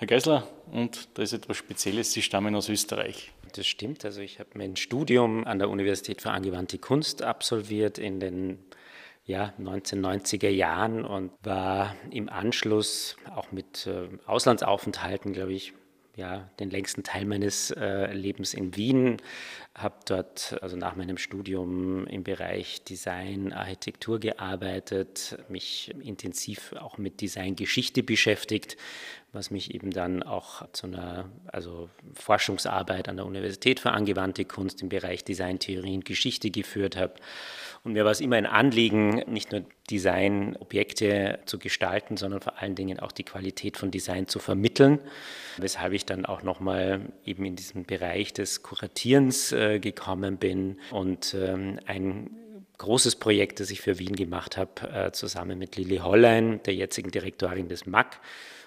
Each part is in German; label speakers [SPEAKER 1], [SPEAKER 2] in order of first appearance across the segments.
[SPEAKER 1] Herr Geisler, und da ist etwas Spezielles, Sie stammen aus Österreich.
[SPEAKER 2] Das stimmt. Also ich habe mein Studium an der Universität für angewandte Kunst absolviert in den ja, 1990er Jahren und war im Anschluss auch mit äh, Auslandsaufenthalten, glaube ich, ja, den längsten Teil meines äh, Lebens in Wien, habe dort also nach meinem Studium im Bereich Design, Architektur gearbeitet, mich intensiv auch mit Designgeschichte beschäftigt, was mich eben dann auch zu einer also Forschungsarbeit an der Universität für angewandte Kunst im Bereich Designtheorie und Geschichte geführt habe. Und mir war es immer ein Anliegen, nicht nur Designobjekte zu gestalten, sondern vor allen Dingen auch die Qualität von Design zu vermitteln, weshalb ich dann auch nochmal eben in diesen Bereich des Kuratierens äh, gekommen bin und ähm, ein großes Projekt, das ich für Wien gemacht habe, äh, zusammen mit Lili Hollein, der jetzigen Direktorin des MAC,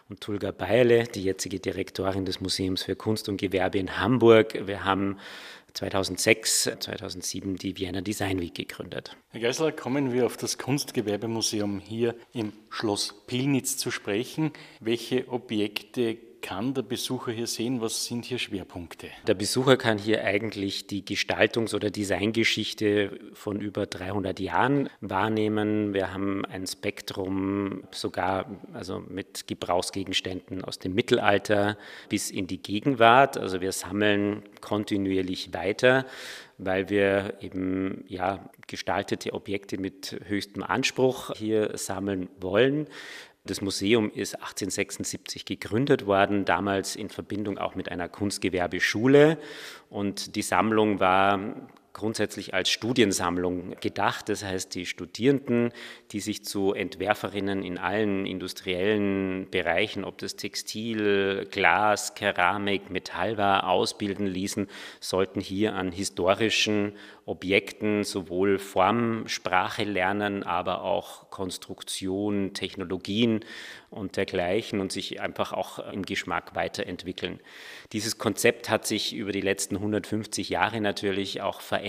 [SPEAKER 2] und Tulga Beile, die jetzige Direktorin des Museums für Kunst und Gewerbe in Hamburg. Wir haben 2006, 2007 die Vienna Design Week gegründet.
[SPEAKER 1] Herr Geisler, kommen wir auf das Kunstgewerbemuseum hier im Schloss Pilnitz zu sprechen. Welche Objekte kann der Besucher hier sehen? Was sind hier Schwerpunkte?
[SPEAKER 2] Der Besucher kann hier eigentlich die Gestaltungs- oder Designgeschichte von über 300 Jahren wahrnehmen. Wir haben ein Spektrum sogar also mit Gebrauchsgegenständen aus dem Mittelalter bis in die Gegenwart. Also wir sammeln kontinuierlich weiter weil wir eben ja gestaltete Objekte mit höchstem Anspruch hier sammeln wollen. Das Museum ist 1876 gegründet worden, damals in Verbindung auch mit einer Kunstgewerbeschule. Und die Sammlung war grundsätzlich als Studiensammlung gedacht. Das heißt, die Studierenden, die sich zu Entwerferinnen in allen industriellen Bereichen, ob das Textil, Glas, Keramik, Metall war, ausbilden ließen, sollten hier an historischen Objekten sowohl Formsprache lernen, aber auch Konstruktion, Technologien und dergleichen und sich einfach auch im Geschmack weiterentwickeln. Dieses Konzept hat sich über die letzten 150 Jahre natürlich auch verändert.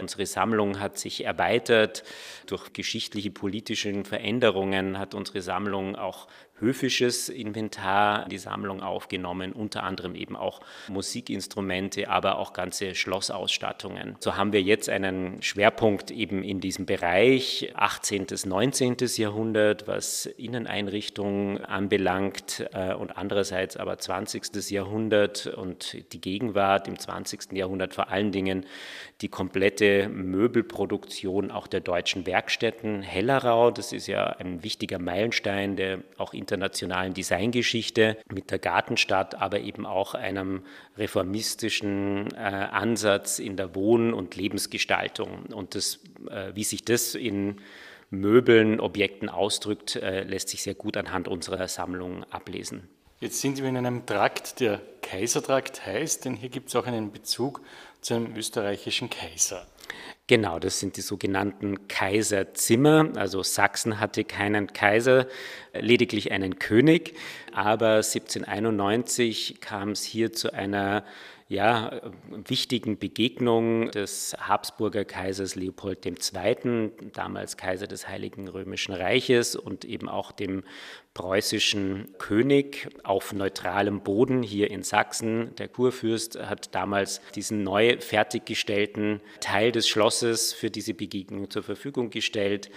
[SPEAKER 2] Unsere Sammlung hat sich erweitert. Durch geschichtliche, politische Veränderungen hat unsere Sammlung auch höfisches Inventar in die Sammlung aufgenommen, unter anderem eben auch Musikinstrumente, aber auch ganze Schlossausstattungen. So haben wir jetzt einen Schwerpunkt eben in diesem Bereich 18. bis 19. Jahrhundert, was Inneneinrichtungen anbelangt äh, und andererseits aber 20. Jahrhundert und die Gegenwart im 20. Jahrhundert vor allen Dingen die komplette Möbelproduktion auch der deutschen Werkstätten Hellerau. Das ist ja ein wichtiger Meilenstein der auch internationalen Designgeschichte mit der Gartenstadt, aber eben auch einem reformistischen äh, Ansatz in der Wohn- und Lebensgestaltung. Und das, äh, wie sich das in Möbeln, Objekten ausdrückt, äh, lässt sich sehr gut anhand unserer Sammlung ablesen.
[SPEAKER 1] Jetzt sind wir in einem Trakt, der Kaisertrakt heißt, denn hier gibt es auch einen Bezug zu einem österreichischen Kaiser.
[SPEAKER 2] Genau, das sind die sogenannten Kaiserzimmer. Also Sachsen hatte keinen Kaiser, lediglich einen König. Aber 1791 kam es hier zu einer ja, wichtigen Begegnung des Habsburger Kaisers Leopold II., damals Kaiser des Heiligen Römischen Reiches und eben auch dem preußischen König auf neutralem Boden hier in Sachsen. Der Kurfürst hat damals diesen neu fertiggestellten Teil des Schlosses für diese Begegnung zur Verfügung gestellt.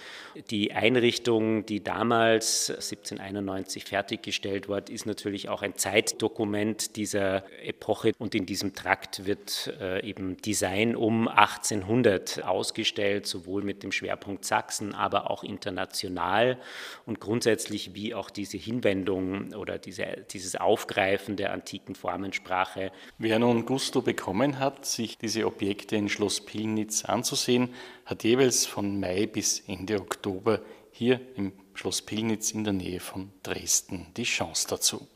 [SPEAKER 2] Die Einrichtung, die damals 1791 fertiggestellt wurde, ist natürlich auch ein Zeitdokument dieser Epoche und in diesem Trakt wird äh, eben Design um 1800 ausgestellt, sowohl mit dem Schwerpunkt Sachsen, aber auch international und grundsätzlich wie auch diese Hinwendung oder diese, dieses Aufgreifen der antiken Formensprache.
[SPEAKER 1] Wer nun Gusto bekommen hat, sich diese Objekte in Schloss Pillnitz anzusehen, hat jeweils von Mai bis Ende Oktober hier im Schloss Pillnitz in der Nähe von Dresden die Chance dazu.